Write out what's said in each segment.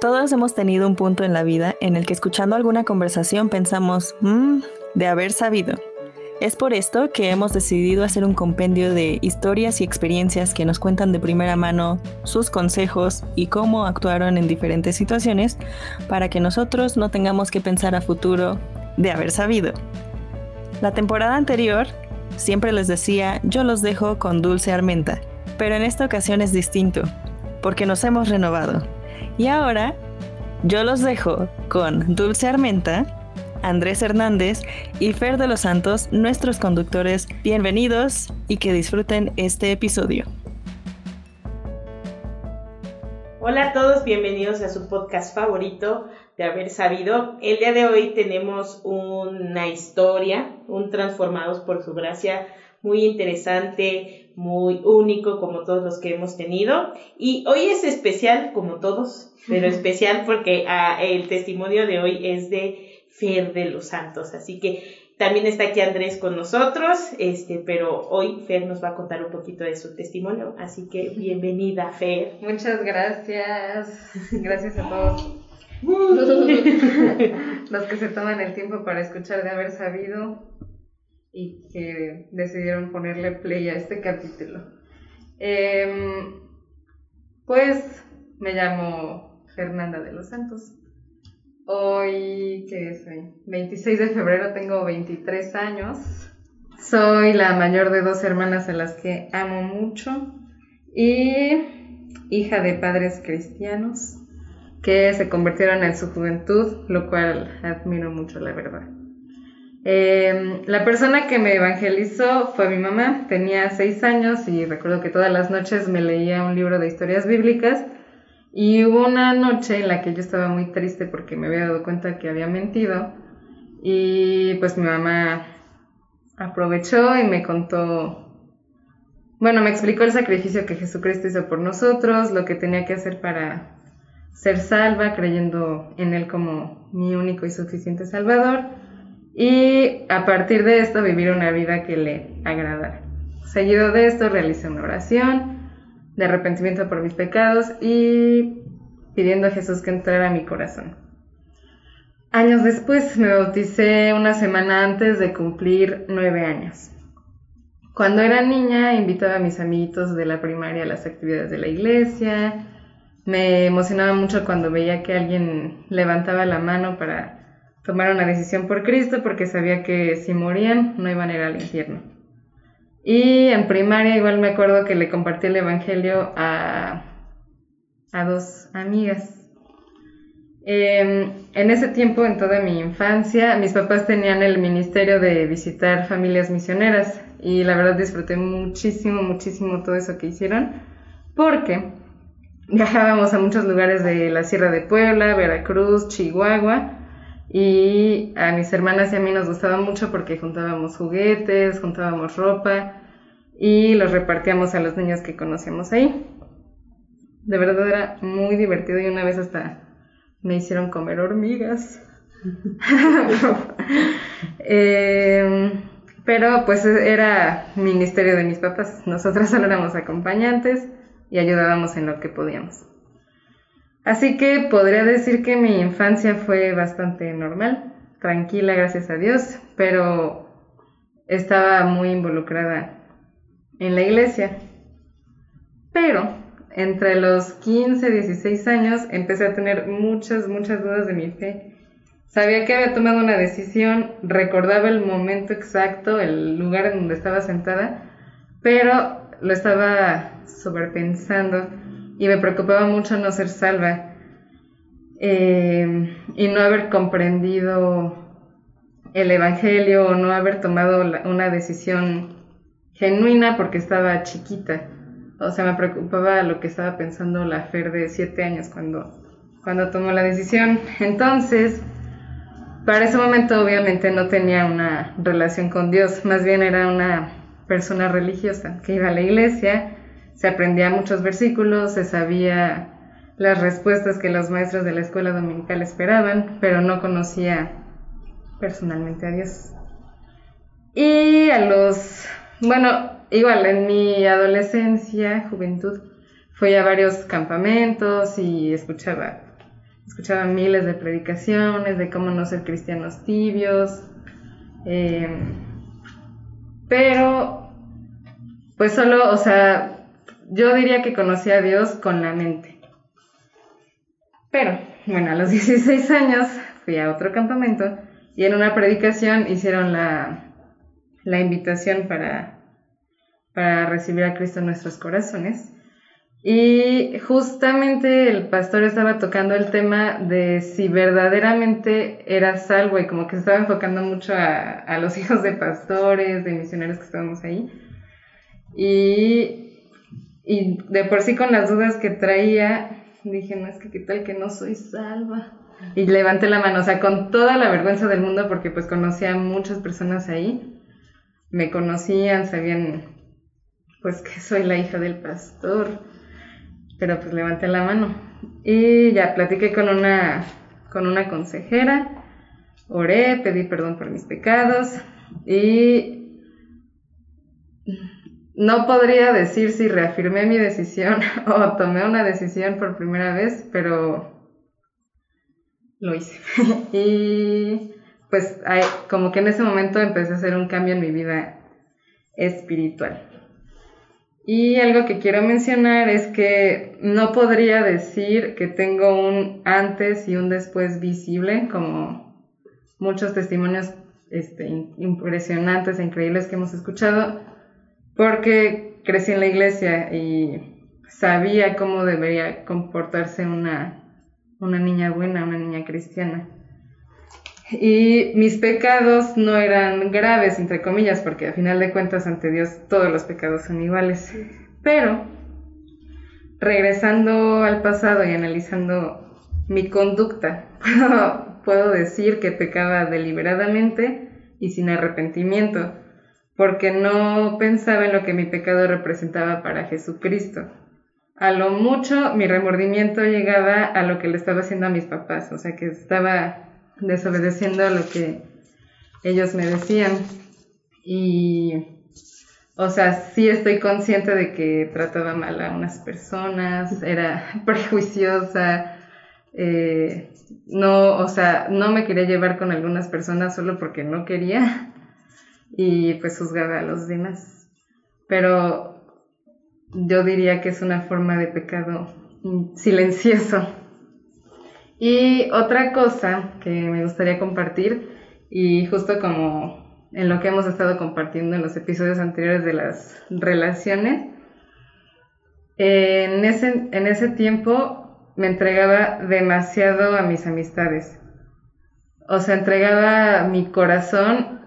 Todos hemos tenido un punto en la vida en el que escuchando alguna conversación pensamos, mmm, de haber sabido. Es por esto que hemos decidido hacer un compendio de historias y experiencias que nos cuentan de primera mano sus consejos y cómo actuaron en diferentes situaciones para que nosotros no tengamos que pensar a futuro de haber sabido. La temporada anterior siempre les decía yo los dejo con Dulce Armenta, pero en esta ocasión es distinto, porque nos hemos renovado. Y ahora yo los dejo con Dulce Armenta Andrés Hernández y Fer de los Santos, nuestros conductores. Bienvenidos y que disfruten este episodio. Hola a todos, bienvenidos a su podcast favorito de haber sabido. El día de hoy tenemos una historia, un Transformados por su gracia, muy interesante, muy único como todos los que hemos tenido. Y hoy es especial como todos, pero especial porque ah, el testimonio de hoy es de Fer de los Santos. Así que también está aquí Andrés con nosotros, este, pero hoy Fer nos va a contar un poquito de su testimonio. Así que bienvenida, Fer. Muchas gracias. Gracias a todos. los que se toman el tiempo para escuchar de haber sabido y que decidieron ponerle play a este capítulo. Em, pues me llamo Fernanda de los Santos. Hoy, ¿qué es hoy? 26 de febrero, tengo 23 años. Soy la mayor de dos hermanas a las que amo mucho y hija de padres cristianos que se convirtieron en su juventud, lo cual admiro mucho, la verdad. Em, la persona que me evangelizó fue mi mamá, tenía seis años y recuerdo que todas las noches me leía un libro de historias bíblicas. Y hubo una noche en la que yo estaba muy triste porque me había dado cuenta que había mentido y pues mi mamá aprovechó y me contó, bueno, me explicó el sacrificio que Jesucristo hizo por nosotros, lo que tenía que hacer para ser salva, creyendo en Él como mi único y suficiente Salvador, y a partir de esto vivir una vida que le agradara. Seguido de esto realicé una oración, de arrepentimiento por mis pecados y pidiendo a Jesús que entrara a mi corazón. Años después me bauticé una semana antes de cumplir nueve años. Cuando era niña invitaba a mis amiguitos de la primaria a las actividades de la iglesia. Me emocionaba mucho cuando veía que alguien levantaba la mano para tomar una decisión por Cristo porque sabía que si morían no iban a ir al infierno. Y en primaria igual me acuerdo que le compartí el Evangelio a, a dos amigas. Em, en ese tiempo, en toda mi infancia, mis papás tenían el ministerio de visitar familias misioneras y la verdad disfruté muchísimo, muchísimo todo eso que hicieron porque viajábamos a muchos lugares de la Sierra de Puebla, Veracruz, Chihuahua y a mis hermanas y a mí nos gustaba mucho porque juntábamos juguetes, juntábamos ropa y los repartíamos a los niños que conocíamos ahí. De verdad era muy divertido y una vez hasta me hicieron comer hormigas. Em, pero pues era ministerio de mis papás. Nosotros solo éramos acompañantes y ayudábamos en lo que podíamos. Así que podría decir que mi infancia fue bastante normal, tranquila, gracias a Dios, pero estaba muy involucrada en la iglesia. Pero entre los 15 y 16 años empecé a tener muchas, muchas dudas de mi fe. Sabía que había tomado una decisión, recordaba el momento exacto, el lugar en donde estaba sentada, pero lo estaba sobrepensando y me preocupaba mucho no ser salva eh, y no haber comprendido el Evangelio o no haber tomado una decisión genuina porque estaba chiquita. O sea, me preocupaba lo que estaba pensando la Fer de siete años cuando, cuando tomó la decisión. Entonces, para ese momento obviamente no tenía una relación con Dios, más bien era una persona religiosa que iba a la iglesia se aprendía muchos versículos, se sabía las respuestas que los maestros de la escuela dominical esperaban, pero no conocía personalmente a Dios. Y a los, bueno, igual en mi adolescencia, juventud, fui a varios campamentos y escuchaba escuchaba miles de predicaciones de cómo no ser cristianos tibios, em, pero pues solo, o sea, yo diría que conocí a Dios con la mente. Pero, bueno, a los 16 años fui a otro campamento y en una predicación hicieron la, la invitación para, para recibir a Cristo en nuestros corazones. Y justamente el pastor estaba tocando el tema de si verdaderamente era salvo y como que se estaba enfocando mucho a, a los hijos de pastores, de misioneros que estábamos ahí. Y, y de por sí con las dudas que traía, dije, no, es que qué tal que no soy salva. Y levanté la mano, o sea, con toda la vergüenza del mundo, porque pues conocía a muchas personas ahí. Me conocían, sabían pues que soy la hija del pastor. Pero pues levanté la mano. Y ya platiqué con una, con una consejera, oré, pedí perdón por mis pecados y no podría decir si reafirmé mi decisión o tomé una decisión por primera vez, pero lo hice. y pues como que en ese momento empecé a hacer un cambio en mi vida espiritual. Y algo que quiero mencionar es que no podría decir que tengo un antes y un después visible, como muchos testimonios este, impresionantes e increíbles que hemos escuchado, porque crecí en la iglesia y sabía cómo debería comportarse una una niña buena, una niña cristiana. Y mis pecados no eran graves, entre comillas, porque a final de cuentas ante Dios todos los pecados son iguales. Pero, regresando al pasado y analizando mi conducta, puedo, decir que pecaba deliberadamente y sin arrepentimiento, porque no pensaba en lo que mi pecado representaba para Jesucristo a lo mucho mi remordimiento llegaba a lo que le estaba haciendo a mis papás, o sea que estaba desobedeciendo a lo que ellos me decían. Y, o sea, sí estoy consciente de que trataba mal a unas personas, era prejuiciosa, eh, no, o sea, no me quería llevar con algunas personas solo porque no quería y pues juzgaba a los demás. Pero yo diría que es una forma de pecado silencioso. Y otra cosa que me gustaría compartir, y justo como en lo que hemos estado compartiendo en los episodios anteriores de las relaciones, en ese, en ese tiempo me entregaba demasiado a mis amistades. O sea, entregaba mi corazón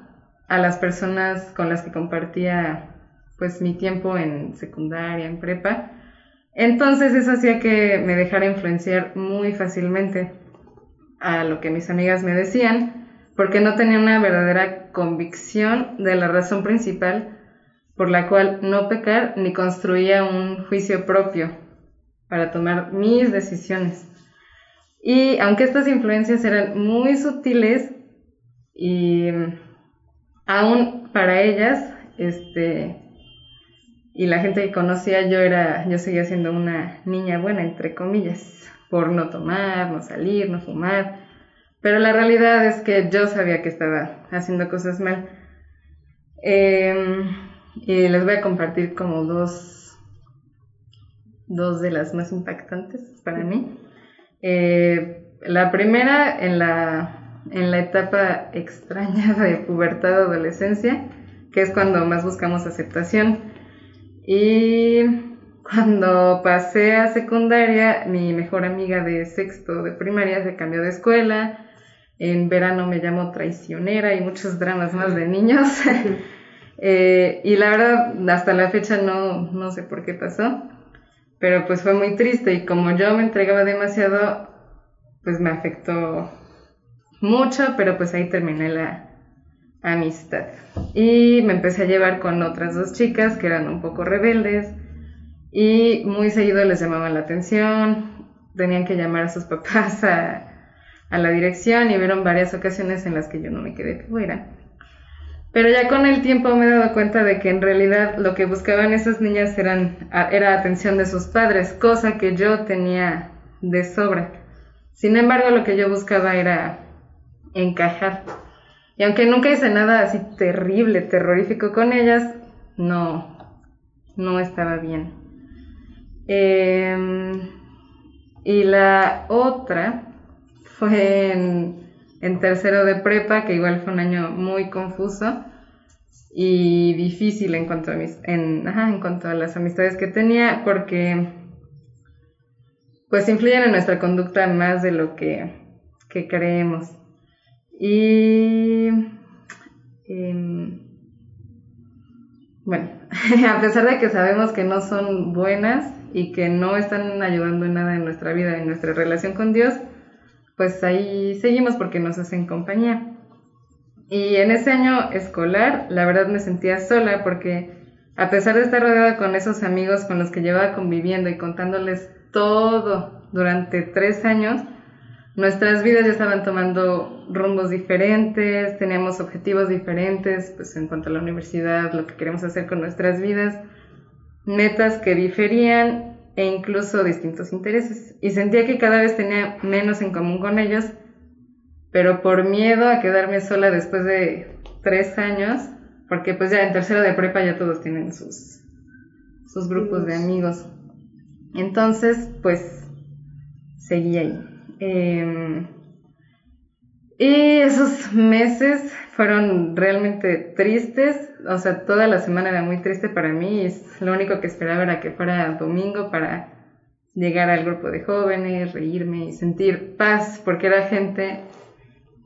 a las personas con las que compartía pues mi tiempo en secundaria, en prepa. Entonces eso hacía que me dejara influenciar muy fácilmente a lo que mis amigas me decían, porque no tenía una verdadera convicción de la razón principal por la cual no pecar ni construía un juicio propio para tomar mis decisiones. Y aunque estas influencias eran muy sutiles y aún para ellas, este, y la gente que conocía yo era, yo seguía siendo una niña buena, entre comillas, por no tomar, no salir, no fumar. Pero la realidad es que yo sabía que estaba haciendo cosas mal. Em, y les voy a compartir como dos, dos de las más impactantes para mí. Eh, la primera en la, en la etapa extraña de pubertad adolescencia, que es cuando más buscamos aceptación. Y cuando pasé a secundaria, mi mejor amiga de sexto de primaria se cambió de escuela. En verano me llamó traicionera y muchos dramas más de niños. Eh, y la verdad, hasta la fecha no, no sé por qué pasó. Pero pues fue muy triste y como yo me entregaba demasiado, pues me afectó mucho, pero pues ahí terminé la, amistad. Y me empecé a llevar con otras dos chicas que eran un poco rebeldes y muy seguido les llamaban la atención, tenían que llamar a sus papás a, la dirección y vieron varias ocasiones en las que yo no me quedé fuera. Pero ya con el tiempo me he dado cuenta de que en realidad lo que buscaban esas niñas eran, era atención de sus padres, cosa que yo tenía de sobra. Sin embargo, lo que yo buscaba era encajar. Y aunque nunca hice nada así terrible, terrorífico con ellas, no, no estaba bien. Em, y la otra fue en, tercero de prepa, que igual fue un año muy confuso y difícil en cuanto a mis, en, en cuanto a las amistades que tenía, porque pues influyen en nuestra conducta más de lo que, que creemos. Y em, bueno, a pesar de que sabemos que no son buenas y que no están ayudando en nada en nuestra vida, en nuestra relación con Dios, pues ahí seguimos porque nos hacen compañía. Y en ese año escolar, la verdad me sentía sola porque a pesar de estar rodeada con esos amigos con los que llevaba conviviendo y contándoles todo durante tres años, nuestras vidas ya estaban tomando rumbos diferentes, teníamos objetivos diferentes, pues en cuanto a la universidad, lo que queremos hacer con nuestras vidas, metas que diferían e incluso distintos intereses. Y sentía que cada vez tenía menos en común con ellos, pero por miedo a quedarme sola después de tres años, porque pues ya en tercero de prepa ya todos tienen sus, sus grupos de amigos. Entonces, pues, seguí ahí. Em, y esos meses fueron realmente tristes, o sea, toda la semana era muy triste para mí y lo único que esperaba era que fuera domingo para llegar al grupo de jóvenes, reírme y sentir paz, porque era gente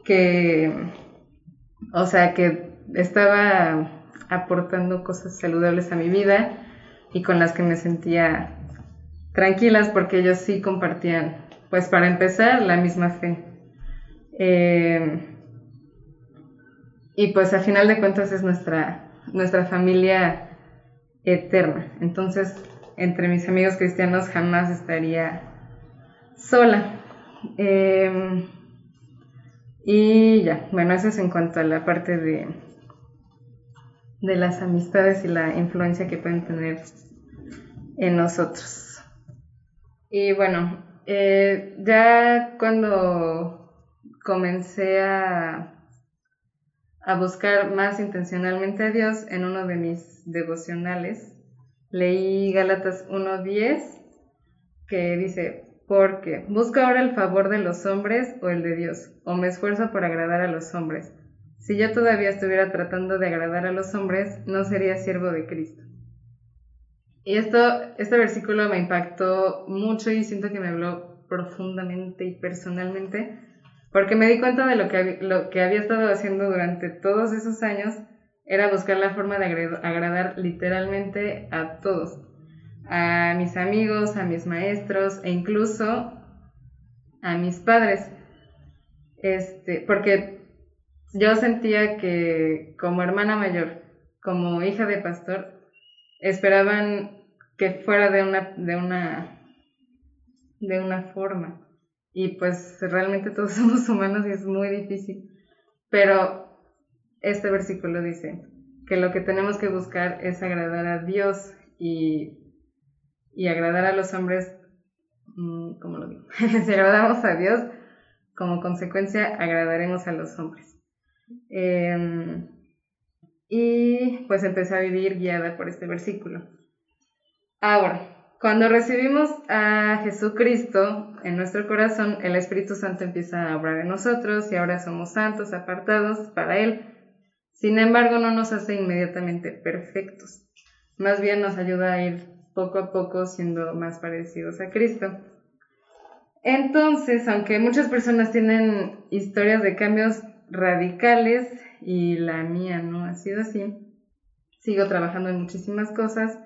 que, o sea, que estaba aportando cosas saludables a mi vida y con las que me sentía tranquilas porque ellos sí compartían pues para empezar, la misma fe. Eh, y pues a final de cuentas es nuestra, nuestra familia eterna. Entonces, entre mis amigos cristianos jamás estaría sola. Eh, y ya, bueno, eso es en cuanto a la parte de, de las amistades y la influencia que pueden tener en nosotros. Y bueno, eh, ya cuando comencé a, buscar más intencionalmente a Dios en uno de mis devocionales, leí Gálatas 1.10 que dice, porque busco ahora el favor de los hombres o el de Dios, o me esfuerzo por agradar a los hombres. Si yo todavía estuviera tratando de agradar a los hombres, no sería siervo de Cristo. Y esto, este versículo me impactó mucho y siento que me habló profundamente y personalmente, porque me di cuenta de lo que, lo que había estado haciendo durante todos esos años, era buscar la forma de agradar literalmente a todos, a mis amigos, a mis maestros e incluso a mis padres. Este, porque yo sentía que como hermana mayor, como hija de pastor, esperaban que fuera de una, de una, de una forma. Y pues realmente todos somos humanos y es muy difícil. Pero este versículo dice que lo que tenemos que buscar es agradar a Dios y, y agradar a los hombres, mm, ¿cómo lo digo? si agradamos a Dios, como consecuencia agradaremos a los hombres. Em, y pues empecé a vivir guiada por este versículo. Ahora, cuando recibimos a Jesucristo en nuestro corazón, el Espíritu Santo empieza a obrar en nosotros y ahora somos santos, apartados para Él. Sin embargo, no nos hace inmediatamente perfectos. Más bien nos ayuda a ir poco a poco siendo más parecidos a Cristo. Entonces, aunque muchas personas tienen historias de cambios radicales y la mía no ha sido así, sigo trabajando en muchísimas cosas.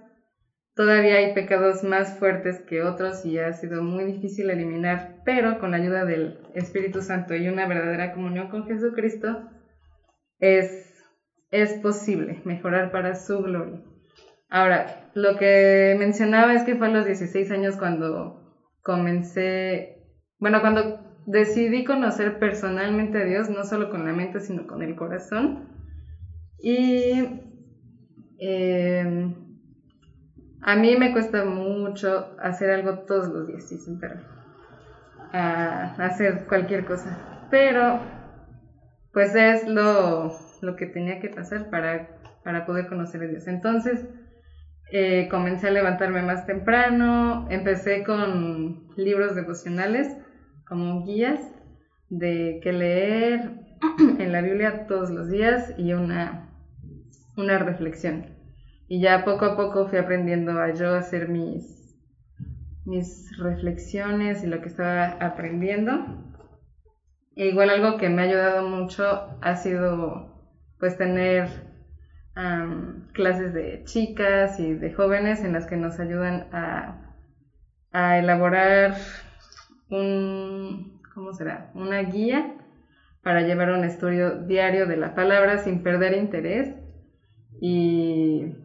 Todavía hay pecados más fuertes que otros y ha sido muy difícil eliminar, pero con la ayuda del Espíritu Santo y una verdadera comunión con Jesucristo es, es posible mejorar para su gloria. Ahora, lo que mencionaba es que fue a los 16 años cuando comencé, bueno, cuando decidí conocer personalmente a Dios, no solo con la mente, sino con el corazón. Y eh, a mí me cuesta mucho hacer algo todos los días, sí, sincero. a hacer cualquier cosa. Pero, pues es lo, lo que tenía que pasar para, para poder conocer a Dios. Entonces, eh, comencé a levantarme más temprano, empecé con libros devocionales como guías de qué leer en la Biblia todos los días y una, una reflexión. Y ya poco a poco fui aprendiendo a yo hacer mis, mis reflexiones y lo que estaba aprendiendo. E igual algo que me ha ayudado mucho ha sido pues tener clases de chicas y de jóvenes en las que nos ayudan a, a elaborar un, ¿cómo será? Una guía para llevar un estudio diario de la palabra sin perder interés y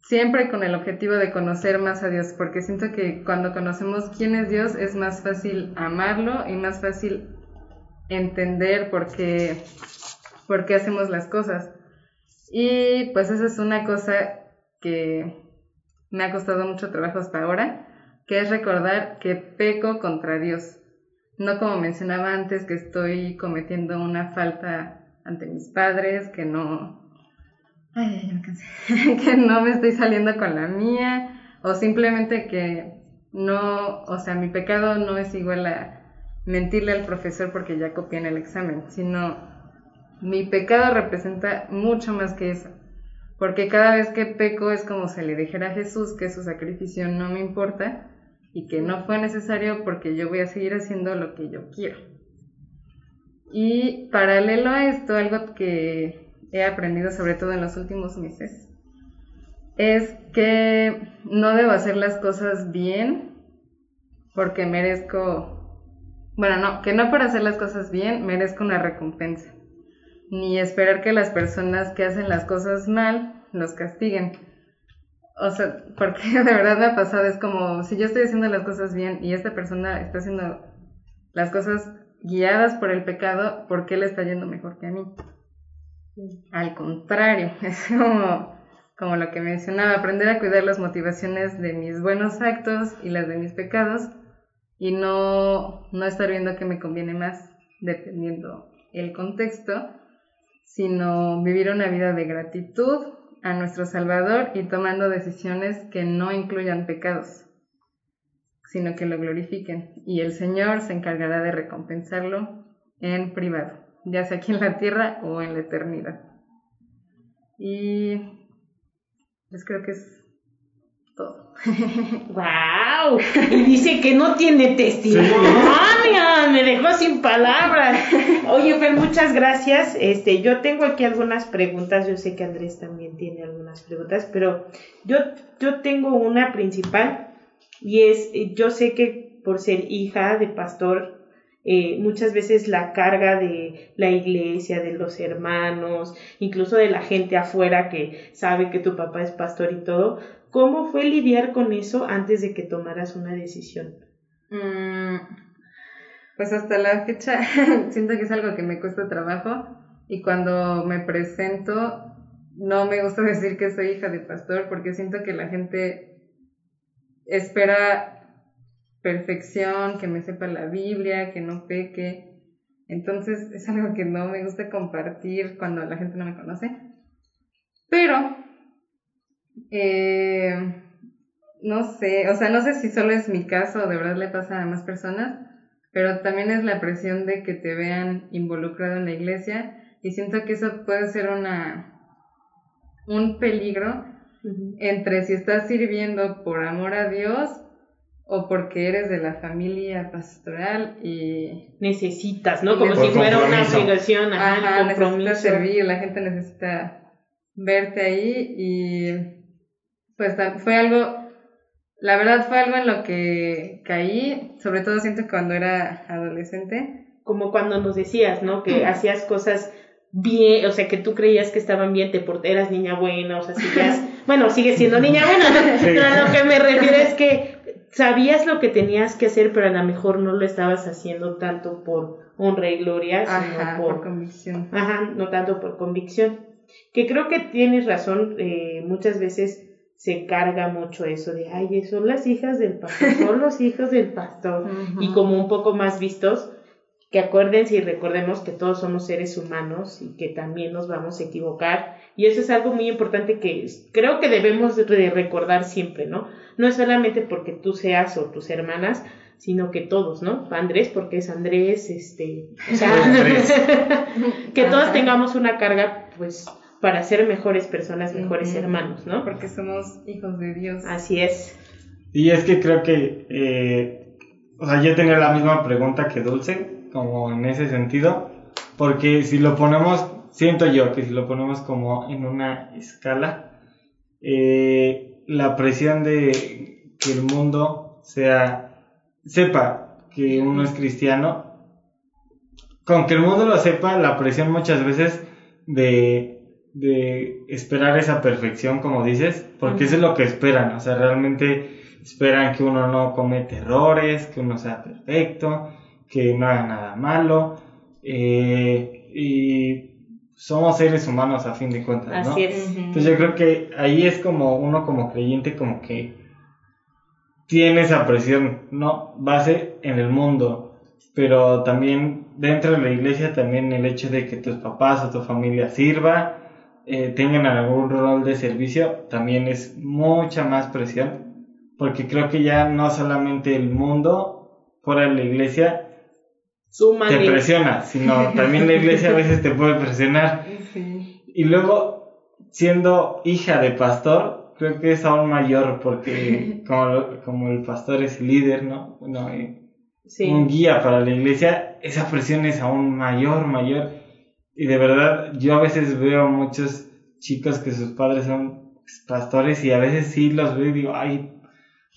siempre con el objetivo de conocer más a Dios, porque siento que cuando conocemos quién es Dios es más fácil amarlo y más fácil entender por qué, por qué hacemos las cosas. Y pues esa es una cosa que me ha costado mucho trabajo hasta ahora, que es recordar que peco contra Dios. No como mencionaba antes que estoy cometiendo una falta ante mis padres, que no... Ay, me cansé. que no me estoy saliendo con la mía, o simplemente que no, o sea, mi pecado no es igual a mentirle al profesor porque ya copié en el examen, sino mi pecado representa mucho más que eso, porque cada vez que peco es como si le dijera a Jesús que su sacrificio no me importa y que no fue necesario porque yo voy a seguir haciendo lo que yo quiero. Y paralelo a esto, algo que he aprendido sobre todo en los últimos meses, es que no debo hacer las cosas bien porque merezco, bueno, no, que no por hacer las cosas bien merezco una recompensa ni esperar que las personas que hacen las cosas mal los castiguen. O sea, porque de verdad me ha pasado, es como si yo estoy haciendo las cosas bien y esta persona está haciendo las cosas guiadas por el pecado, ¿por qué le está yendo mejor que a mí? Al contrario, es como, como lo que mencionaba, aprender a cuidar las motivaciones de mis buenos actos y las de mis pecados y no, no estar viendo que me conviene más dependiendo el contexto sino vivir una vida de gratitud a nuestro Salvador y tomando decisiones que no incluyan pecados, sino que lo glorifiquen. Y el Señor se encargará de recompensarlo en privado, ya sea aquí en la tierra o en la eternidad. Y pues creo que es todo. ¡Wow! Y dice que no tiene testimonio. Me dejó sin palabras. Oye, Fer, muchas gracias. Este, yo tengo aquí algunas preguntas. Yo sé que Andrés también tiene algunas preguntas, pero yo, yo tengo una principal y es, yo sé que por ser hija de pastor, eh, muchas veces la carga de la iglesia, de los hermanos, incluso de la gente afuera que sabe que tu papá es pastor y todo, ¿Cómo fue lidiar con eso antes de que tomaras una decisión? Mm, pues hasta la fecha siento que es algo que me cuesta trabajo y cuando me presento no me gusta decir que soy hija de pastor porque siento que la gente espera perfección, que me sepa la Biblia, que no peque. Entonces es algo que no me gusta compartir cuando la gente no me conoce. Pero eh, no sé, o sea, no sé si solo es mi caso o de verdad le pasa a más personas, pero también es la presión de que te vean involucrado en la iglesia y siento que eso puede ser una un peligro entre si estás sirviendo por amor a Dios o porque eres de la familia pastoral y necesitas, ¿no? Como si fuera una obligación, ajá, necesitas servir, la gente necesita verte ahí y pues fue algo, la verdad fue algo en lo que caí, sobre todo siento cuando era adolescente. Como cuando nos decías, ¿no? Que hacías cosas bien, o sea, que tú creías que estaban bien, te eras niña buena, o sea, sigas, bueno, sigues siendo niña buena, ¿no? lo que me refiero es que sabías lo que tenías que hacer, pero a lo mejor no lo estabas haciendo tanto por honra y gloria, sino por, convicción. Ajá, no tanto por convicción. Que creo que tienes razón, eh, muchas veces se carga mucho eso de, ay, son las hijas del pastor, son los hijos del pastor, y como un poco más vistos, que acuérdense y recordemos que todos somos seres humanos y que también nos vamos a equivocar. Y eso es algo muy importante que creo que debemos de recordar siempre, ¿no? No es solamente porque tú seas o tus hermanas, sino que todos, ¿no? Andrés porque es Andrés, este, o sea, que todos tengamos una carga, pues, para ser mejores personas, mejores hermanos, ¿no? Porque somos hijos de Dios. Así es. Y es que creo que, eh, o sea, yo tenía la misma pregunta que Dulce, como en ese sentido, porque si lo ponemos, siento yo que si lo ponemos como en una escala, eh, la presión de que el mundo sea, sepa que uno es cristiano, con que el mundo lo sepa, la presión muchas veces de de esperar esa perfección, como dices, porque eso es lo que esperan, o sea, realmente esperan que uno no comete errores, que uno sea perfecto, que no haga nada malo, eh, y somos seres humanos a fin de cuentas, ¿no? Así es. Entonces yo creo que ahí es como uno como creyente como que tiene esa presión, ¿no? Base en el mundo, pero también dentro de la iglesia también el hecho de que tus papás o tu familia sirva, eh, tengan algún rol de servicio, también es mucha más presión, porque creo que ya no solamente el mundo fuera de la iglesia te presiona, sino también la iglesia a veces te puede presionar. Y luego, siendo hija de pastor, creo que es aún mayor, porque como, como el pastor es líder, ¿no? Bueno, eh, un guía para la iglesia, esa presión es aún mayor, mayor. Y de verdad, yo a veces veo muchos chicos que sus padres son pastores y a veces sí los veo y digo, ay,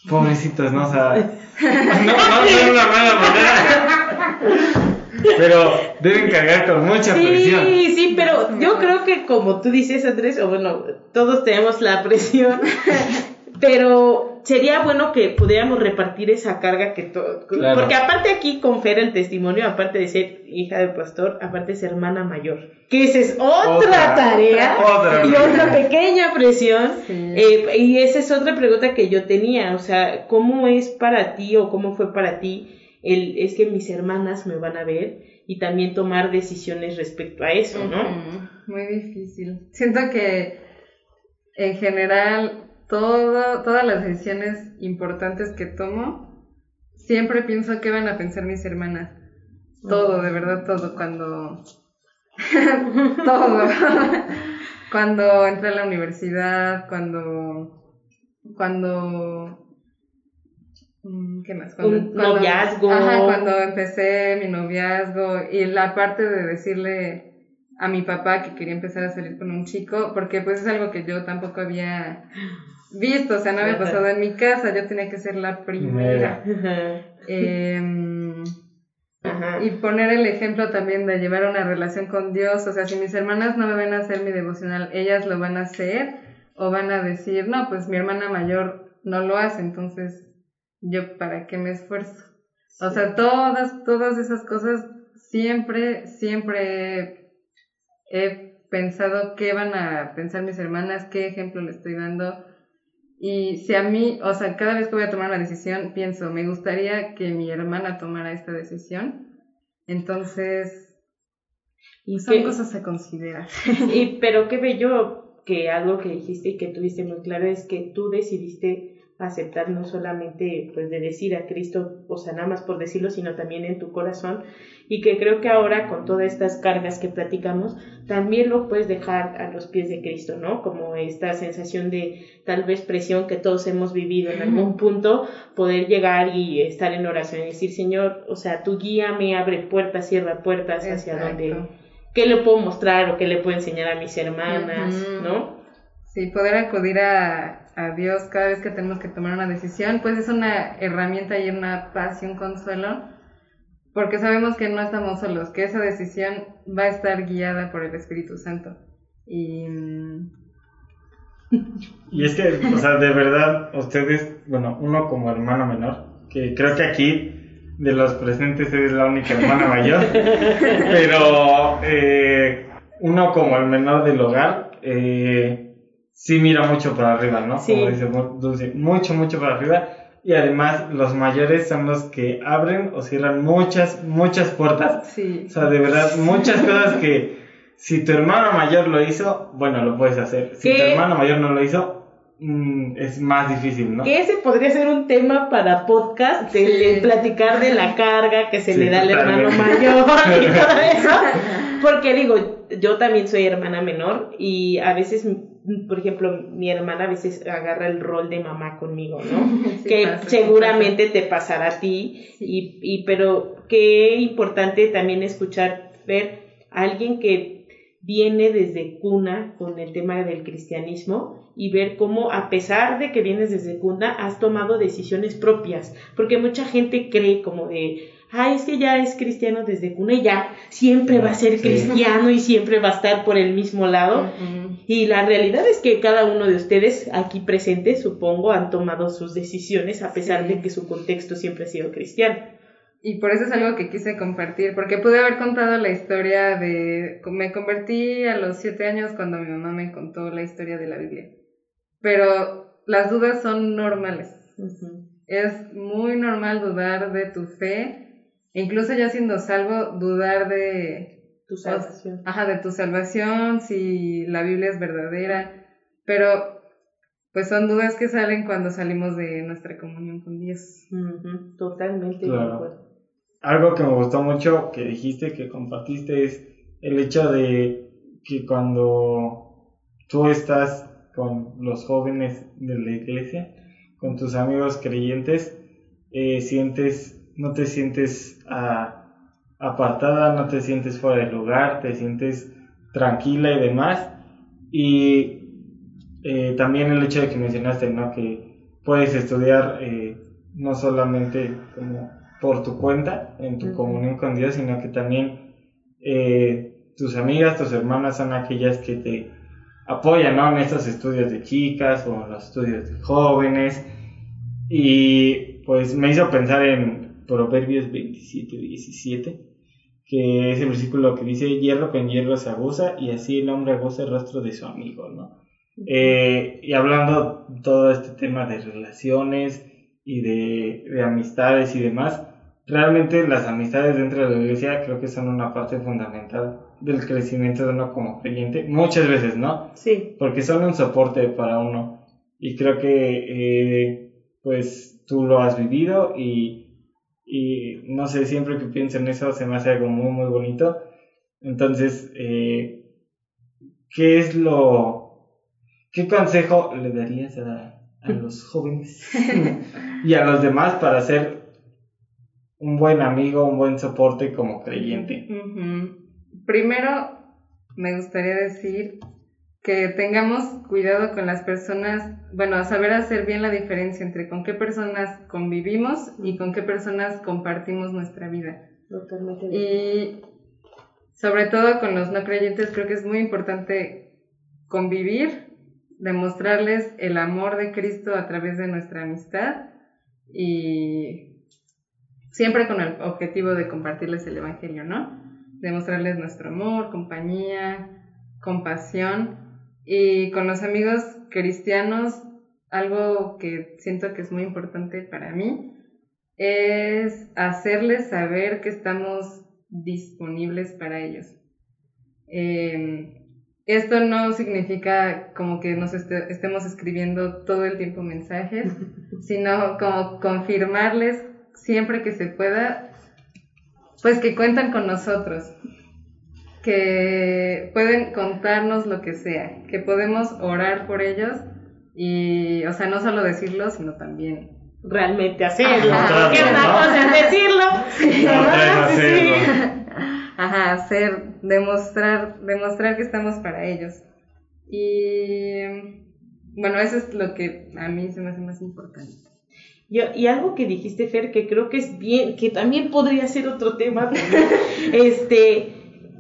pobrecitos, ¿no? O sea, no, no de una mala manera. Pero deben cargar con mucha presión. Sí, sí, pero yo creo que como tú dices, Andrés, o bueno, todos tenemos la presión, pero sería bueno que pudiéramos repartir esa carga que todo. Porque aparte aquí confera el testimonio, aparte de ser hija del pastor, aparte es hermana mayor. Que esa es otra, tarea y otra pequeña presión. Eh, y esa es otra pregunta que yo tenía. O sea, ¿cómo es para ti o cómo fue para ti? El, es que mis hermanas me van a ver y también tomar decisiones respecto a eso, ¿no? Muy difícil. Siento que en general todo, todas las decisiones importantes que tomo, siempre pienso qué van a pensar mis hermanas. Todo, de verdad, todo. Cuando. todo. cuando entré a la universidad, cuando. Cuando. Mm, ¿Qué más? Cuando, Un noviazgo. Ajá, cuando empecé mi noviazgo y la parte de decirle a mi papá que quería empezar a salir con un chico, porque pues es algo que yo tampoco había visto, o sea, no había pasado en mi casa, yo tenía que ser la primera. Em, y poner el ejemplo también de llevar una relación con Dios, o sea, si mis hermanas no me ven a hacer mi devocional, ellas lo van a hacer o van a decir, no, pues mi hermana mayor no lo hace, entonces yo para qué me esfuerzo. O sea, todas, todas esas cosas siempre, siempre he pensado qué van a pensar mis hermanas, qué ejemplo le estoy dando, y si a mí, o sea, cada vez que voy a tomar una decisión, pienso, me gustaría que mi hermana tomara esta decisión. Entonces, y son cosas a considerar. Y, pero qué bello que algo que dijiste y que tuviste muy claro es que tú decidiste aceptar no solamente pues de decir a Cristo, o sea, nada más por decirlo, sino también en tu corazón y que creo que ahora con todas estas cargas que platicamos, también lo puedes dejar a los pies de Cristo, ¿no? Como esta sensación de tal vez presión que todos hemos vivido en algún punto, poder llegar y estar en oración y decir, Señor, o sea, tu guía me abre puertas, cierra puertas hacia donde, qué le puedo mostrar o qué le puedo enseñar a mis hermanas, ¿no? Sí, poder acudir a, a Dios cada vez que tenemos que tomar una decisión, pues es una herramienta y una paz y un consuelo, porque sabemos que no estamos solos, que esa decisión va a estar guiada por el Espíritu Santo. Y, y es que, o sea, de verdad, ustedes, bueno, uno como hermano menor, que creo que aquí de los presentes es la única hermana mayor, pero eh, uno como el menor del hogar, eh, sí mira mucho para arriba, ¿no? Sí. Como dice Dulce, mucho, mucho para arriba. Y además los mayores son los que abren o cierran muchas, muchas puertas. Sí. O sea, de verdad, muchas cosas que si tu hermano mayor lo hizo, bueno, lo puedes hacer. Si ¿Qué? tu hermano mayor no lo hizo, mm, es más difícil, ¿no? Que ese podría ser un tema para podcast, de, platicar de la carga que se Sí, le da al hermano mayor y todo eso. Porque digo, yo también soy hermana menor y a veces, por ejemplo, mi hermana a veces agarra el rol de mamá conmigo, ¿no? Sí que pasa, seguramente te pasará a ti, Sí. y, y pero qué importante también escuchar, ver a alguien que viene desde cuna con el tema del cristianismo y ver cómo a pesar de que vienes desde cuna has tomado decisiones propias, porque mucha gente cree como de, ay, es que ya es cristiano desde cuna y ya siempre va a ser Sí. cristiano y siempre va a estar por el mismo lado. Y la realidad es que cada uno de ustedes aquí presentes, supongo, han tomado sus decisiones a pesar Sí. de que su contexto siempre ha sido cristiano. Y por eso es algo que quise compartir, porque pude haber contado la historia de... Me convertí a los siete años cuando mi mamá me contó la historia de la Biblia. Pero las dudas son normales. Es muy normal dudar de tu fe, incluso ya siendo salvo, dudar de, Tu salvación. ajá, de tu salvación, si la Biblia es verdadera, pero pues son dudas que salen cuando salimos de nuestra comunión con Dios. Totalmente Claro. Algo que me gustó mucho que dijiste, que compartiste, es el hecho de que cuando tú estás con los jóvenes de la iglesia, con tus amigos creyentes, eh, sientes, no te sientes ah, apartada, no te sientes fuera de lugar, te sientes tranquila y demás. Y eh, también el hecho de que mencionaste, ¿no? Que puedes estudiar eh, no solamente como por tu cuenta, en tu comunión con Dios, sino que también eh, tus amigas, tus hermanas son aquellas que te apoyan, ¿no? En estos estudios de chicas o en los estudios de jóvenes. Y pues me hizo pensar en Proverbios 27, 17, que es el versículo que dice, hierro con hierro se abusa y así el hombre abusa el rostro de su amigo, ¿no? Eh, y hablando todo este tema de relaciones y de, de amistades y demás, realmente las amistades dentro de la iglesia creo que son una parte fundamental del crecimiento de uno como creyente, muchas veces, ¿no? Sí, Porque son un soporte para uno y creo que eh, pues tú lo has vivido y, y no sé, siempre que pienso en eso se me hace algo muy muy bonito. Entonces, eh, ¿qué es lo... ¿Qué consejo le darías a, a los jóvenes y a los demás para ser un buen amigo, un buen soporte como creyente? Primero, me gustaría decir que tengamos cuidado con las personas, bueno, saber hacer bien la diferencia entre con qué personas convivimos y con qué personas compartimos nuestra vida. totalmente. Y sobre todo con los no creyentes, creo que es muy importante convivir, demostrarles el amor de Cristo a través de nuestra amistad y siempre con el objetivo de compartirles el Evangelio, ¿no? Demostrarles nuestro amor, compañía, compasión y con los amigos cristianos, algo que siento que es muy importante para mí es hacerles saber que estamos disponibles para ellos. Eh, esto no significa como que nos este- estemos escribiendo todo el tiempo mensajes, sino como confirmarles siempre que se pueda, pues que cuentan con nosotros, que pueden contarnos lo que sea, que podemos orar por ellos y, o sea, no solo decirlo, sino también Realmente hacerlo. Ajá. Porque una cosa es decirlo. Otra es Sí, hacerlo. Ajá, hacer, demostrar, demostrar que estamos para ellos. Y bueno, eso es lo que a mí se me hace más importante. Yo, y algo que dijiste, Fer, que creo que es bien, que también podría ser otro tema, pero, este,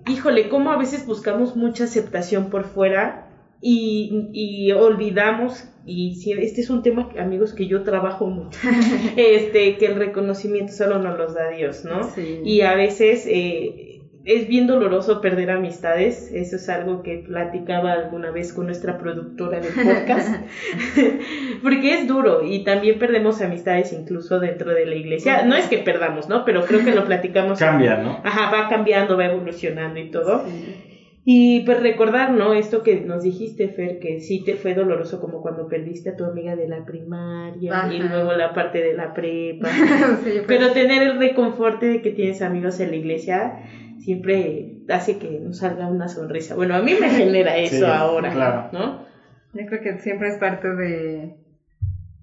híjole, cómo a veces buscamos mucha aceptación por fuera y, y olvidamos, y si, este es un tema, amigos, que yo trabajo mucho, este, que el reconocimiento solo nos los da Dios, ¿no? Sí. Y a veces eh, es bien doloroso perder amistades. Eso es algo que platicaba alguna vez con nuestra productora de podcast. Porque es duro y también perdemos amistades incluso dentro de la iglesia. No es que perdamos, ¿no? Pero creo que lo platicamos. Cambia, ¿no? Ajá, va cambiando, va evolucionando y todo. Y pues recordar, ¿no? Esto que nos dijiste, Fer, que sí te fue doloroso como cuando perdiste a tu amiga de la primaria y luego la parte de la prepa. Sí, pues, Pero tener el reconforte de que tienes amigos en la iglesia siempre hace que nos salga una sonrisa. Bueno, a mí me genera eso Sí, ahora, claro. ¿no? Yo creo que siempre es parte de...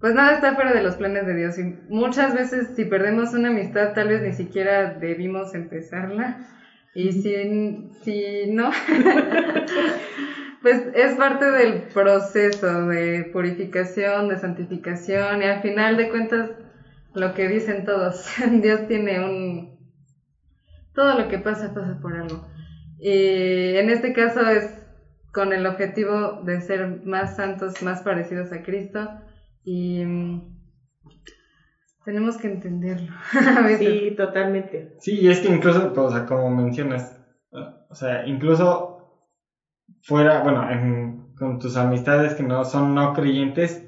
Pues nada está fuera de los planes de Dios. Y muchas veces si perdemos una amistad, tal vez ni siquiera debimos empezarla. Y si, si no, pues es parte del proceso de purificación, de santificación. Y al final de cuentas, lo que dicen todos, Dios tiene un... Todo lo que pasa, pasa por algo. Y en este caso es con el objetivo de ser más santos, más parecidos a Cristo y mm, tenemos que entenderlo. a veces. Sí, totalmente. Sí, y es que incluso, o sea, como mencionas, o sea, incluso fuera, bueno, en- con tus amistades que no son no creyentes,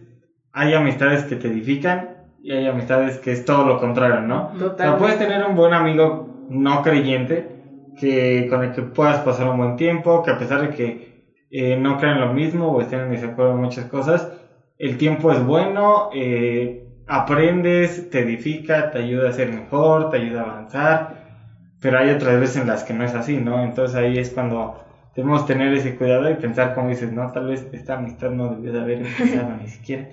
hay amistades que te edifican y hay amistades que es todo lo contrario, ¿no? O sea, Totalmente. puedes tener un buen amigo no creyente que con el que puedas pasar un buen tiempo, que a pesar de que eh, no crean lo mismo o estén en desacuerdo en muchas cosas, el tiempo es bueno, eh, aprendes, te edifica, te ayuda a ser mejor, te ayuda a avanzar, pero hay otras veces en las que no es así, ¿no? Entonces ahí es cuando debemos tener ese cuidado y pensar como dices, no, tal vez esta amistad no debió de haber empezado ni siquiera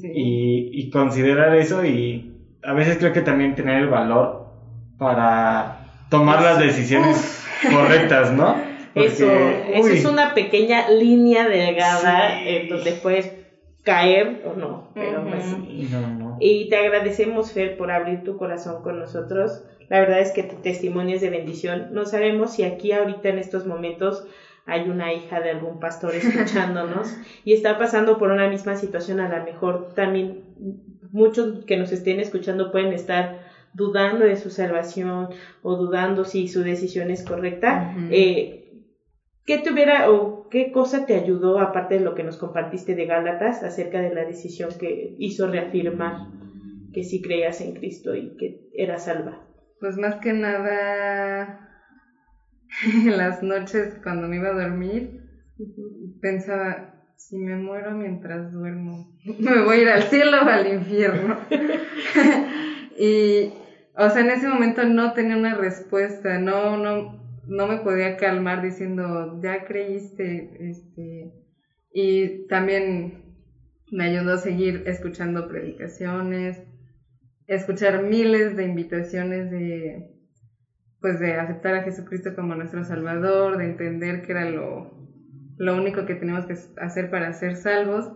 Sí. y, y considerar eso y a veces creo que también tener el valor para tomar las decisiones correctas, ¿no? Porque, Eso, eso es una pequeña línea delgada Sí. en donde puedes caer o no. Pero pues, no, no. Y te agradecemos, Fer, por abrir tu corazón con nosotros. La verdad es que tu testimonio es de bendición. No sabemos si aquí ahorita en estos momentos hay una hija de algún pastor escuchándonos y está pasando por una misma situación. A lo mejor también muchos que nos estén escuchando pueden estar dudando de su salvación o dudando si su decisión es correcta. Ujú. Eh, ¿Qué te hubiera o qué cosa te ayudó, aparte de lo que nos compartiste de Gálatas, acerca de la decisión que hizo reafirmar que sí creías en Cristo y que eras salva? Pues más que nada, en las noches cuando me iba a dormir, pensaba, si me muero mientras duermo, me voy a ir al cielo o al infierno. y, o sea, en ese momento no tenía una respuesta, no, no, no me podía calmar diciendo, ya creíste, este, y también me ayudó a seguir escuchando predicaciones, escuchar miles de invitaciones de pues de aceptar a Jesucristo como nuestro Salvador, de entender que era lo, lo único que teníamos que hacer para ser salvos.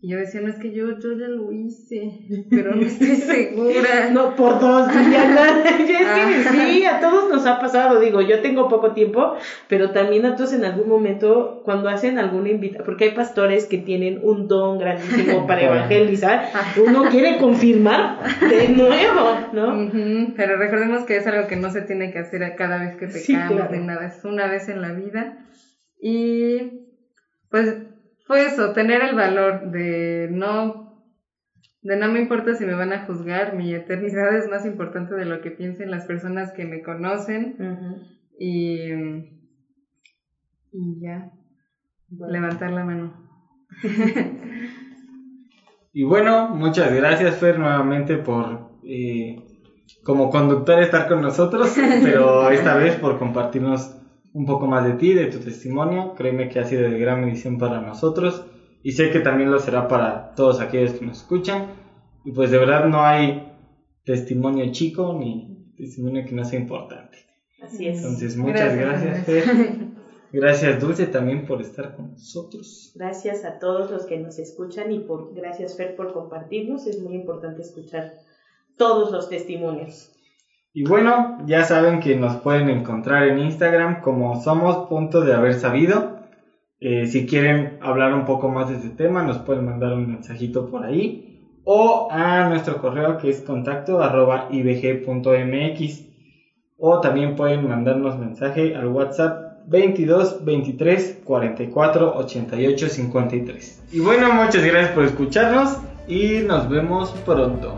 Y yo decía, no es que yo, yo ya lo hice, pero no estoy segura. No, por dos, Diana. es que sí, a todos nos ha pasado. Digo, yo tengo poco tiempo, pero también a todos en algún momento, cuando hacen alguna invitación, porque hay pastores que tienen un don grandísimo para evangelizar, uno quiere confirmar de nuevo, ¿no? Pero recordemos que es algo que no se tiene que hacer cada vez que Sí, pecamos claro. de nada, es una vez en la vida. Y pues fue eso, tener el valor de no, de no me importa si me van a juzgar, mi eternidad es más importante de lo que piensen las personas que me conocen y, y ya, Bueno. levantar la mano. Y bueno, muchas gracias Fer nuevamente por eh, como conductor estar con nosotros, pero esta vez por compartirnos un poco más de ti, de tu testimonio. Créeme que ha sido de gran bendición para nosotros y sé que también lo será para todos aquellos que nos escuchan. Y pues de verdad no hay testimonio chico ni testimonio que no sea importante. Así es. Entonces muchas gracias, Fer. Gracias Dulce también por estar con nosotros. Gracias a todos los que nos escuchan y por gracias Fer por compartirnos. Es muy importante escuchar todos los testimonios. Y bueno, ya saben que nos pueden encontrar en Instagram como somos punto de haber sabido. Eh, si quieren hablar un poco más de este tema, nos pueden mandar un mensajito por ahí o a nuestro correo que es contacto ibg.mx. o también pueden mandarnos mensaje al WhatsApp 22 23 44 88 53. Y bueno, muchas gracias por escucharnos y nos vemos pronto.